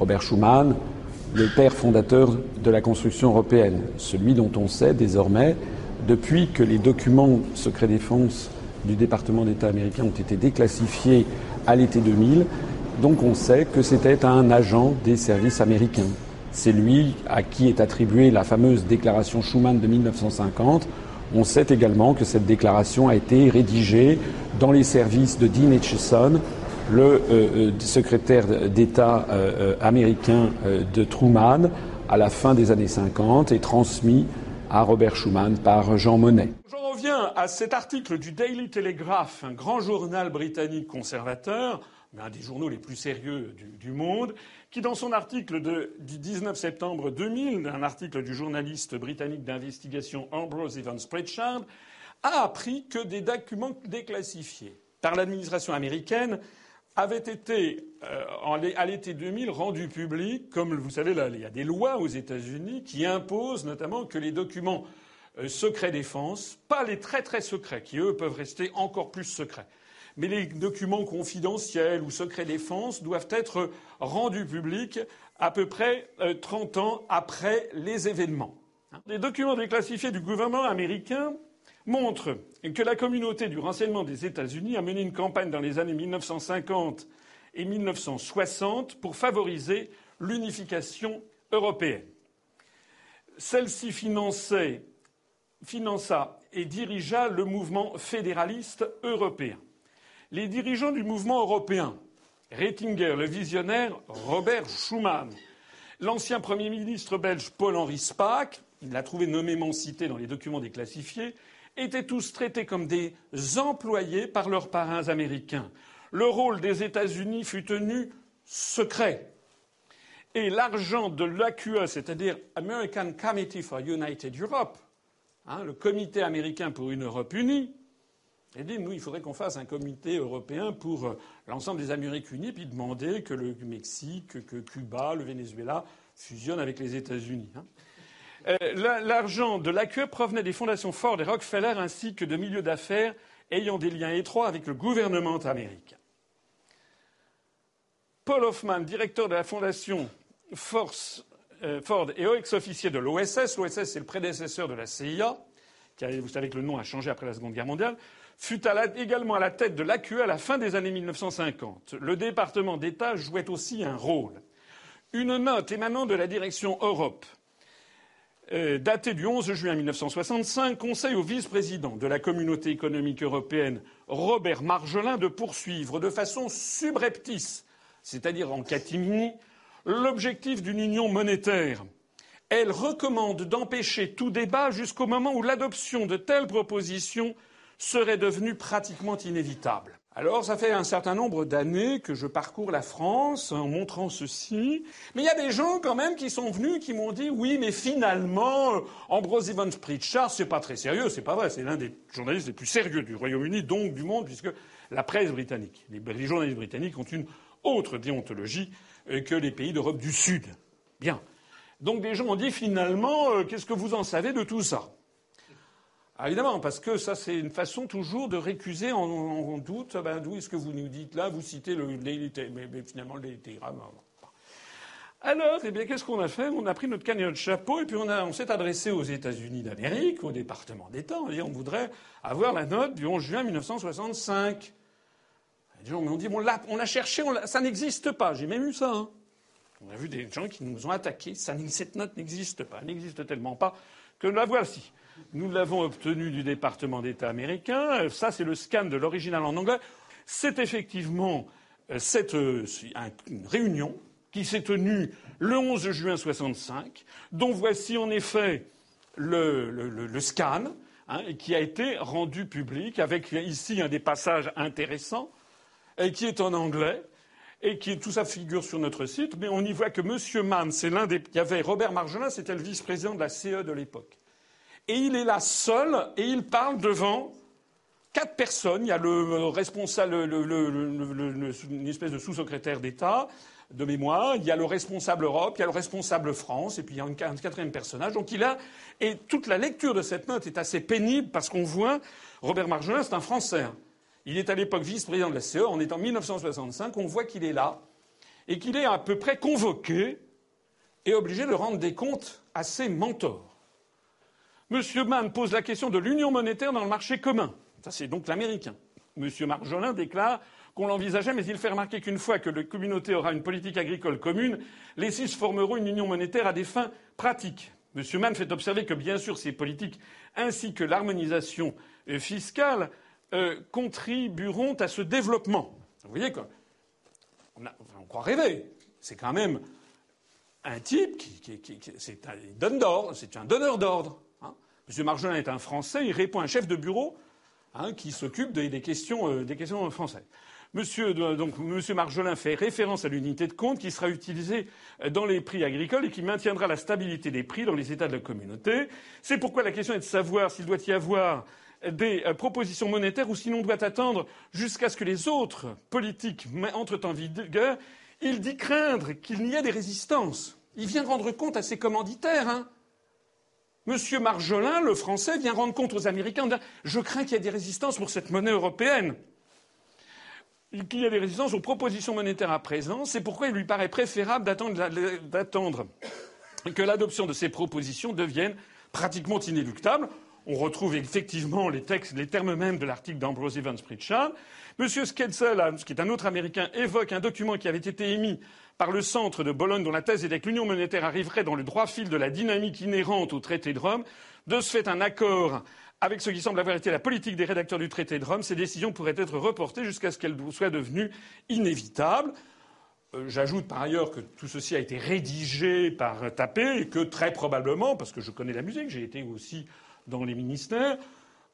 Robert Schuman, le père fondateur de la construction européenne, celui dont on sait désormais, depuis que les documents secret défense du département d'État américain ont été déclassifiés à l'été 2000, donc on sait que c'était un agent des services américains. C'est lui à qui est attribuée la fameuse déclaration Schuman de 1950. On sait également que cette déclaration a été rédigée dans les services de Dean Acheson, le euh, euh, secrétaire d'État euh, américain de Truman, à la fin des années 50 et transmis à Robert Schuman par Jean Monnet. J'en reviens à cet article du Daily Telegraph, un grand journal britannique conservateur, mais un des journaux les plus sérieux du, monde, qui, dans son article du 19 septembre 2000, un article du journaliste britannique d'investigation Ambrose Evans Pritchard, a appris que des documents déclassifiés par l'administration américaine avaient été, euh, à l'été 2000, rendus publics. Comme vous savez, là, il y a des lois aux États-Unis qui imposent notamment que les documents euh, secrets défense, pas les très très secrets, qui eux peuvent rester encore plus secrets, mais les documents confidentiels ou secrets défense doivent être rendus publics à peu près 30 euh, ans après les événements. Les documents déclassifiés du gouvernement américain montrent que la communauté du renseignement des États-Unis a mené une campagne dans les années 1950 et 1960 pour favoriser l'unification européenne. Celle-ci finança et dirigea le mouvement fédéraliste européen les dirigeants du mouvement européen, Rettinger, le visionnaire Robert Schuman, l'ancien Premier ministre belge Paul-Henri Spaak, il l'a trouvé nommément cité dans les documents déclassifiés, étaient tous traités comme des employés par leurs parrains américains. Le rôle des États-Unis fut tenu secret. Et l'argent de l'AQE, c'est-à-dire American Committee for United Europe, hein, le comité américain pour une Europe unie, et dit, nous, il faudrait qu'on fasse un comité européen pour euh, l'ensemble des Amériques unies, puis demander que le Mexique, que Cuba, le Venezuela fusionnent avec les États-Unis. Hein. Euh, l'argent de l'AQE provenait des fondations Ford et Rockefeller ainsi que de milieux d'affaires ayant des liens étroits avec le gouvernement américain. Paul Hoffman, directeur de la fondation euh, Ford et ex-officier de l'OSS, l'OSS c'est le prédécesseur de la CIA, qui vous savez que le nom a changé après la Seconde Guerre mondiale, fut également à la tête de l'AQE à la fin des années 1950. Le département d'État jouait aussi un rôle. Une note émanant de la direction Europe, euh, datée du 11 juin 1965, conseille au vice-président de la communauté économique européenne, Robert Marjolin, de poursuivre de façon subreptice, c'est-à-dire en catimini, l'objectif d'une union monétaire. Elle recommande d'empêcher tout débat jusqu'au moment où l'adoption de telles propositions serait devenu pratiquement inévitable. Alors, ça fait un certain nombre d'années que je parcours la France en montrant ceci. Mais il y a des gens quand même qui sont venus qui m'ont dit oui, mais finalement, euh, Ambrose Evans Pritchard, c'est pas très sérieux, c'est pas vrai, c'est l'un des journalistes les plus sérieux du Royaume-Uni, donc du monde, puisque la presse britannique, les, journalistes britanniques ont une autre déontologie euh, que les pays d'Europe du Sud. Bien. Donc des gens ont dit finalement, euh, qu'est-ce que vous en savez de tout ça? Ah, évidemment, parce que ça, c'est une façon toujours de récuser en, doute. Ben, d'où est-ce que vous nous dites là Vous citez le Daily mais, finalement, le Daily Telegram. Alors, eh bien, qu'est-ce qu'on a fait? On a pris notre cagnotte de chapeau et puis on, on s'est adressé aux États-Unis d'Amérique, au département d'État. On dit on voudrait avoir la note du 11 juin 1965. Les gens m'ont dit on l'a, on cherché, ça n'existe pas. J'ai même eu ça. Hein. On a vu des gens qui nous ont attaqués. Cette note n'existe pas. Elle n'existe tellement pas que la voici. Nous l'avons obtenu du département d'État américain. Ça, c'est le scan de l'original en anglais. C'est effectivement euh, cette euh, une réunion qui s'est tenue le 11 juin 65, dont voici en effet le, scan, hein, qui a été rendu public avec ici un des passages intéressants, et qui est en anglais, et qui tout ça figure sur notre site, mais on y voit que M. Mann, c'est l'un des. Il y avait Robert Marjolin, c'était le vice-président de la CE de l'époque et il est là seul et il parle devant quatre personnes. Il y a le responsable, une espèce de sous-secrétaire d'État de mémoire, il y a le responsable Europe, il y a le responsable France, et puis il y a un quatrième personnage. Donc il a et toute la lecture de cette note est assez pénible parce qu'on voit Robert Marjolin, c'est un Français. Il est à l'époque vice-président de la CE, on est en 1965, on voit qu'il est là et qu'il est à peu près convoqué et obligé de rendre des comptes à ses mentors. M. Mann pose la question de l'union monétaire dans le marché commun. Ça, c'est donc l'américain. M. Marjolin déclare qu'on l'envisageait, mais il fait remarquer qu'une fois que la communauté aura une politique agricole commune, les six formeront une union monétaire à des fins pratiques. M. Mann fait observer que, bien sûr, ces politiques ainsi que l'harmonisation fiscale euh, contribueront à ce développement. Vous voyez qu'on on croit rêver. C'est quand même un type qui, un, d'ordre, c'est un donneur d'ordre. Hein. M. Marjolin est un Français, il répond à un chef de bureau hein, qui s'occupe des, questions, euh, des questions françaises. Monsieur, donc, Monsieur Marjolin fait référence à l'unité de compte qui sera utilisée dans les prix agricoles et qui maintiendra la stabilité des prix dans les États de la communauté. C'est pourquoi la question est de savoir s'il doit y avoir des euh, propositions monétaires ou sinon on doit attendre jusqu'à ce que les autres politiques entrent en vigueur. Il dit craindre qu'il n'y ait des résistances. Il vient rendre compte à ses commanditaires. Hein. Monsieur Marjolin, le français, vient rendre compte aux Américains. Je crains qu'il y ait des résistances pour cette monnaie européenne qu'il y a des résistances aux propositions monétaires à présent. C'est pourquoi il lui paraît préférable d'attendre que l'adoption de ces propositions devienne pratiquement inéluctable. On retrouve effectivement les termes mêmes de l'article d'Ambrose Evans Pritchard. M. Sketzel, qui est un autre Américain, évoque un document qui avait été émis par le centre de Bologne dont la thèse était que l'union monétaire arriverait dans le droit fil de la dynamique inhérente au traité de Rome. De ce fait, un accord avec ce qui semble avoir été la politique des rédacteurs du traité de Rome, ces décisions pourraient être reportées jusqu'à ce qu'elles soient devenues inévitables. Euh, j'ajoute par ailleurs que tout ceci a été rédigé par Tapé et que très probablement, parce que je connais la musique, j'ai été aussi dans les ministères,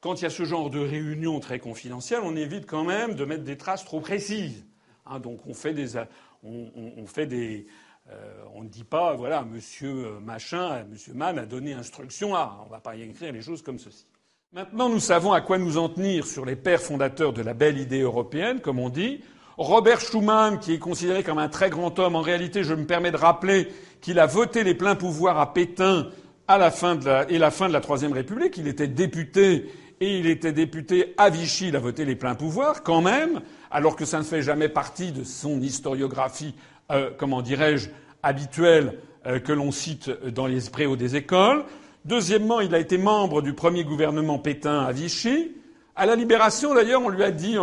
quand il y a ce genre de réunion très confidentielle, on évite quand même de mettre des traces trop précises. Hein, donc on fait des, on, fait des, euh, on ne dit pas, voilà, Monsieur Machin, Monsieur Mann a donné instruction à. On ne va pas y écrire les choses comme ceci. Maintenant, nous savons à quoi nous en tenir sur les pères fondateurs de la belle idée européenne, comme on dit. Robert Schuman, qui est considéré comme un très grand homme, en réalité, je me permets de rappeler qu'il a voté les pleins pouvoirs à Pétain à la fin de la, et la fin de la Troisième République. Il était député et il était député à Vichy. Il a voté les pleins pouvoirs, quand même, alors que ça ne fait jamais partie de son historiographie, euh, comment dirais-je, habituelle euh, que l'on cite dans les préaux des écoles. Deuxièmement, il a été membre du premier gouvernement Pétain à Vichy. À la Libération, d'ailleurs, on lui a dit,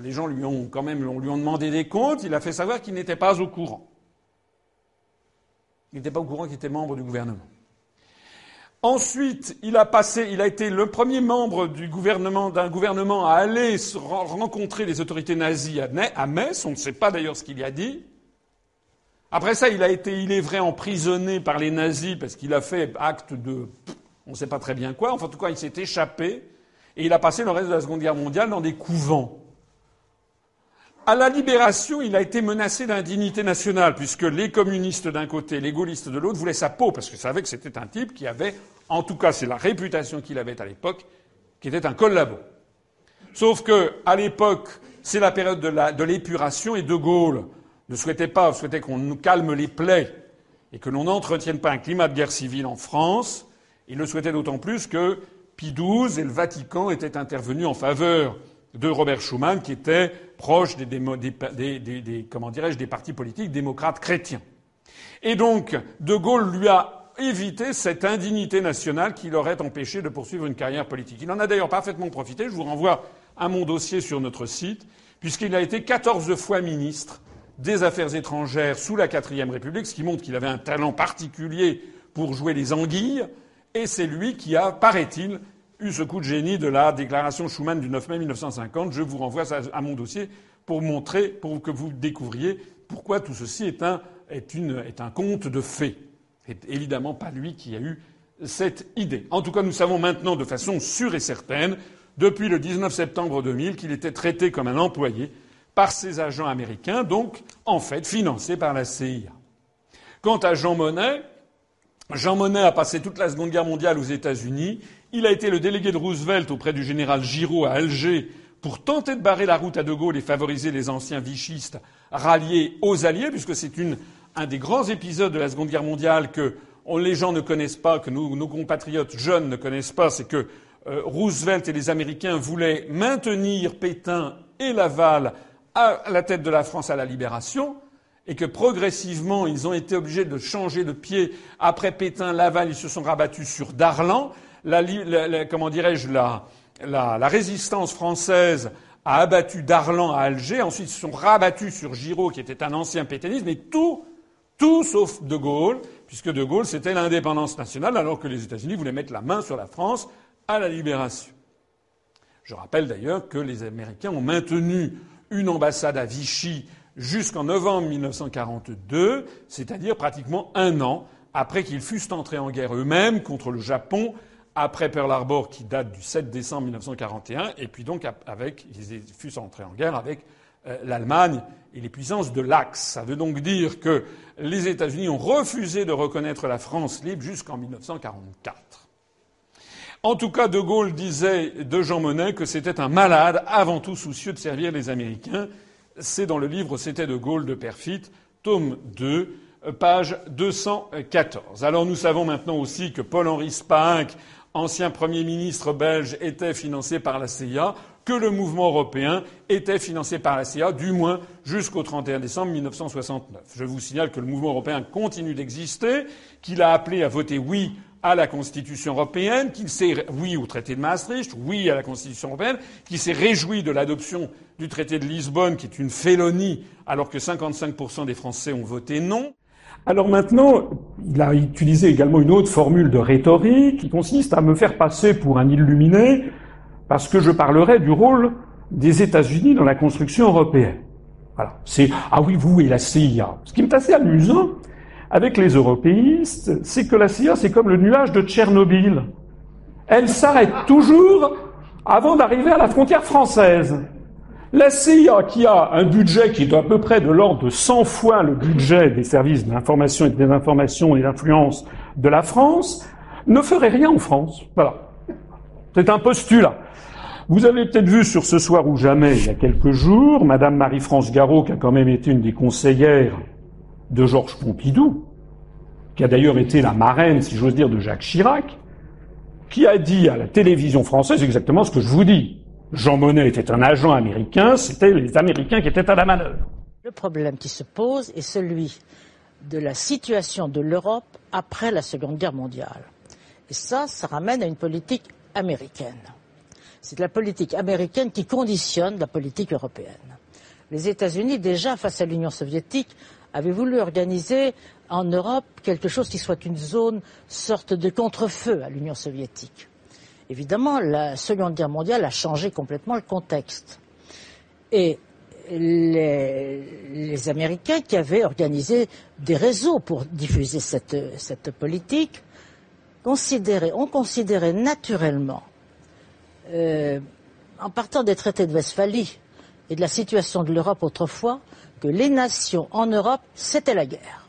les gens lui ont quand même, on lui ont demandé des comptes. Il a fait savoir qu'il n'était pas au courant. Il n'était pas au courant qu'il était membre du gouvernement. Ensuite, il a passé, il a été le premier membre du gouvernement, d'un gouvernement à aller rencontrer les autorités nazies à Metz. On ne sait pas d'ailleurs ce qu'il y a dit. Après ça, il a été, il est vrai, emprisonné par les nazis parce qu'il a fait acte de, on ne sait pas très bien quoi. Enfin, en tout cas, il s'est échappé et il a passé le reste de la Seconde Guerre mondiale dans des couvents. À la libération, il a été menacé d'indignité nationale, puisque les communistes d'un côté, les gaullistes de l'autre voulaient sa peau, parce qu'ils savaient que c'était un type qui avait, en tout cas c'est la réputation qu'il avait à l'époque, qui était un collabo. Sauf que, à l'époque, c'est la période de l'épuration et De Gaulle ne souhaitait pas, souhaitait qu'on nous calme les plaies et que l'on n'entretienne pas un climat de guerre civile en France. Il le souhaitait d'autant plus que Pie XII et le Vatican étaient intervenus en faveur de Robert Schuman, qui était proche des, des, comment dirais-je, des partis politiques démocrates chrétiens. Et donc, De Gaulle lui a évité cette indignité nationale qui l'aurait empêché de poursuivre une carrière politique. Il en a d'ailleurs parfaitement profité. Je vous renvoie à mon dossier sur notre site, puisqu'il a été quatorze fois ministre des Affaires étrangères sous la quatrième République, ce qui montre qu'il avait un talent particulier pour jouer les anguilles, et c'est lui qui a, paraît-il, eu ce coup de génie de la déclaration Schuman du 9 mai 1950. Je vous renvoie à mon dossier pour montrer, pour que vous découvriez pourquoi tout ceci est un, est une, est un conte de fées. C'est évidemment pas lui qui a eu cette idée. En tout cas, nous savons maintenant de façon sûre et certaine, depuis le 19 septembre 2000, qu'il était traité comme un employé par ses agents américains, donc en fait financés par la CIA. Quant à Jean Monnet, Jean Monnet a passé toute la Seconde Guerre mondiale aux États-Unis. Il a été le délégué de Roosevelt auprès du général Giraud à Alger pour tenter de barrer la route à De Gaulle et favoriser les anciens vichistes ralliés aux Alliés, puisque c'est un des grands épisodes de la Seconde Guerre mondiale que les gens ne connaissent pas, que nos compatriotes jeunes ne connaissent pas, c'est que euh, Roosevelt et les Américains voulaient maintenir Pétain et Laval à la tête de la France à la libération, et que progressivement ils ont été obligés de changer de pied après Pétain, Laval, ils se sont rabattus sur Darlan. La, comment dirais-je la, résistance française a abattu Darlan à Alger. Ensuite, ils se sont rabattus sur Giraud, qui était un ancien pétainiste, mais tout, tout sauf De Gaulle, puisque De Gaulle c'était l'indépendance nationale, alors que les États-Unis voulaient mettre la main sur la France à la libération. Je rappelle d'ailleurs que les Américains ont maintenu une ambassade à Vichy jusqu'en novembre 1942, c'est-à-dire pratiquement un an après qu'ils fussent entrés en guerre eux-mêmes contre le Japon, après Pearl Harbor qui date du 7 décembre 1941, et puis donc avec, ils fussent entrés en guerre avec euh, l'Allemagne et les puissances de l'Axe. Ça veut donc dire que les États-Unis ont refusé de reconnaître la France libre jusqu'en 1944. En tout cas, De Gaulle disait de Jean Monnet que c'était un malade avant tout soucieux de servir les Américains c'est dans le livre C'était de Gaulle de Perfit, tome 2, page 214. Alors nous savons maintenant aussi que Paul-Henri Spaak, ancien Premier ministre belge, était financé par la CIA, que le mouvement européen était financé par la CIA, du moins jusqu'au 31 décembre 1969. Je vous signale que le mouvement européen continue d'exister, qu'il a appelé à voter oui à la Constitution européenne, qu'il s'est oui au traité de Maastricht, oui à la Constitution européenne, qu'il s'est réjoui de l'adoption du traité de Lisbonne, qui est une félonie, alors que 55% des Français ont voté non. Alors maintenant, il a utilisé également une autre formule de rhétorique qui consiste à me faire passer pour un illuminé parce que je parlerai du rôle des États-Unis dans la construction européenne. Voilà. C'est ah oui vous et la CIA. Ce qui est assez amusant, avec les européistes, c'est que la CIA, c'est comme le nuage de Tchernobyl. Elle s'arrête toujours avant d'arriver à la frontière française. La CIA, qui a un budget qui est à peu près de l'ordre de 100 fois le budget des services d'information et de désinformation et d'influence de la France, ne ferait rien en France. Voilà. C'est un postulat. Vous avez peut-être vu sur Ce soir ou jamais, il y a quelques jours, Madame Marie-France Garot, qui a quand même été une des conseillères de Georges Pompidou, qui a d'ailleurs été la marraine, si j'ose dire, de Jacques Chirac, qui a dit à la télévision française exactement ce que je vous dis. Jean Monnet était un agent américain, c'était les Américains qui étaient à la manœuvre. Le problème qui se pose est celui de la situation de l'Europe après la Seconde Guerre mondiale. Et ça, ça ramène à une politique américaine. C'est la politique américaine qui conditionne la politique européenne. Les États-Unis, déjà face à l'Union soviétique, avait voulu organiser en Europe quelque chose qui soit une zone, sorte de contre-feu à l'Union soviétique. Évidemment, la Seconde Guerre mondiale a changé complètement le contexte. Et les, Américains qui avaient organisé des réseaux pour diffuser cette, politique ont considéré naturellement, euh, en partant des traités de Westphalie et de la situation de l'Europe autrefois, que les nations en Europe, c'était la guerre.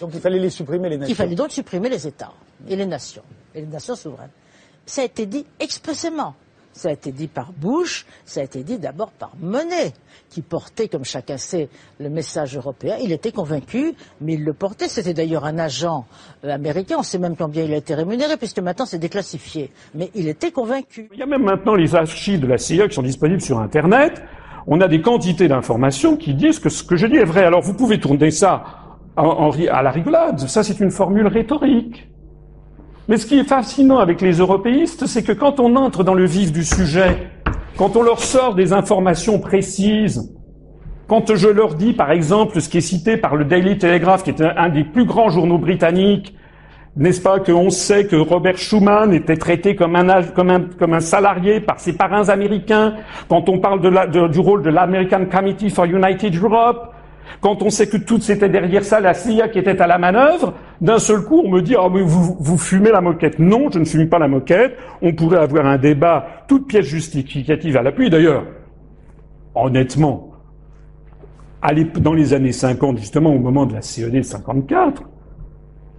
Donc il fallait les supprimer, les nations. Il fallait donc supprimer les États et les nations, et les nations souveraines. Ça a été dit expressément. Ça a été dit par Bush, ça a été dit d'abord par Monet, qui portait, comme chacun sait, le message européen. Il était convaincu, mais il le portait. C'était d'ailleurs un agent euh, américain. On sait même combien il a été rémunéré, puisque maintenant c'est déclassifié. Mais il était convaincu. Il y a même maintenant les archives de la CIA qui sont disponibles sur Internet on a des quantités d'informations qui disent que ce que je dis est vrai. Alors vous pouvez tourner ça à la rigolade, ça c'est une formule rhétorique. Mais ce qui est fascinant avec les européistes, c'est que quand on entre dans le vif du sujet, quand on leur sort des informations précises, quand je leur dis par exemple ce qui est cité par le Daily Telegraph, qui est un des plus grands journaux britanniques, n'est-ce pas qu'on sait que Robert Schuman était traité comme un, salarié par ses parrains américains, quand on parle du rôle de l'American Committee for United Europe, quand on sait que tout c'était derrière ça la CIA qui était à la manœuvre, d'un seul coup on me dit oh, mais vous, vous fumez la moquette. Non, je ne fume pas la moquette. On pourrait avoir un débat, toute pièce justificative à l'appui. D'ailleurs, honnêtement, dans les années 50, justement au moment de la CED 54,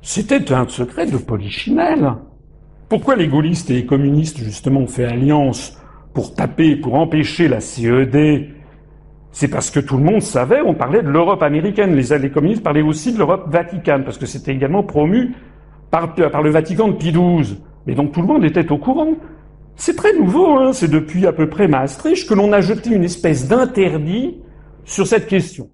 c'était un secret de polichinelle. Pourquoi les gaullistes et les communistes, justement, ont fait alliance pour taper, pour empêcher la CED C'est parce que tout le monde savait, on parlait de l'Europe américaine. Les, communistes parlaient aussi de l'Europe vaticane, parce que c'était également promu par, le Vatican de Pie XII. Et donc tout le monde était au courant. C'est très nouveau, hein c'est depuis à peu près Maastricht que l'on a jeté une espèce d'interdit sur cette question.